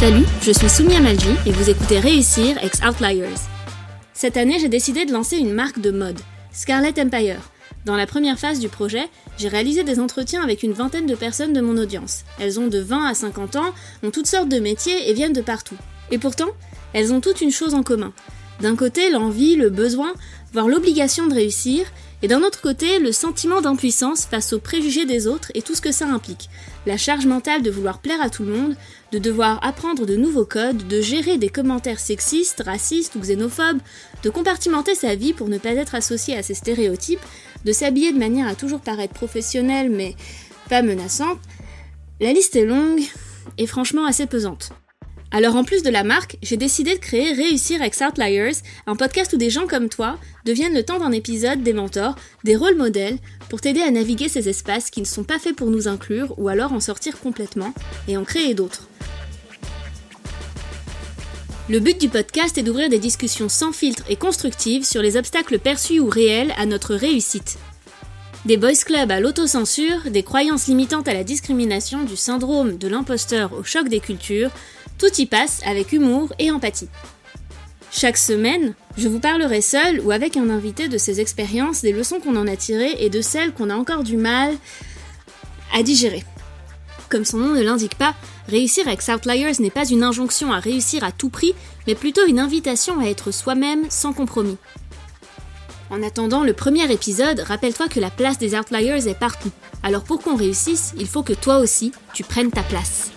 Salut, je suis Soumia Malji et vous écoutez Réussir ex Outliers. Cette année, j'ai décidé de lancer une marque de mode, Scarlet Empire. Dans la première phase du projet, j'ai réalisé des entretiens avec une vingtaine de personnes de mon audience. Elles ont de 20 à 50 ans, ont toutes sortes de métiers et viennent de partout. Et pourtant, elles ont toutes une chose en commun. D'un côté, l'envie, le besoin, voire l'obligation de réussir, et d'un autre côté, le sentiment d'impuissance face aux préjugés des autres et tout ce que ça implique. La charge mentale de vouloir plaire à tout le monde, de devoir apprendre de nouveaux codes, de gérer des commentaires sexistes, racistes ou xénophobes, de compartimenter sa vie pour ne pas être associé à ces stéréotypes, de s'habiller de manière à toujours paraître professionnelle mais pas menaçante. La liste est longue et franchement assez pesante. Alors en plus de la marque, j'ai décidé de créer Réussir ex Outliers, un podcast où des gens comme toi deviennent le temps d'un épisode des mentors, des rôles modèles, pour t'aider à naviguer ces espaces qui ne sont pas faits pour nous inclure ou alors en sortir complètement et en créer d'autres. Le but du podcast est d'ouvrir des discussions sans filtre et constructives sur les obstacles perçus ou réels à notre réussite. Des boys clubs à l'autocensure, des croyances limitantes à la discrimination, du syndrome de l'imposteur au choc des cultures, tout y passe avec humour et empathie. Chaque semaine, je vous parlerai seul ou avec un invité de ces expériences, des leçons qu'on en a tirées et de celles qu'on a encore du mal à digérer. Comme son nom ne l'indique pas, réussir avec Outliers n'est pas une injonction à réussir à tout prix, mais plutôt une invitation à être soi-même sans compromis. En attendant le premier épisode, rappelle-toi que la place des Outliers est partout. Alors pour qu'on réussisse, il faut que toi aussi, tu prennes ta place.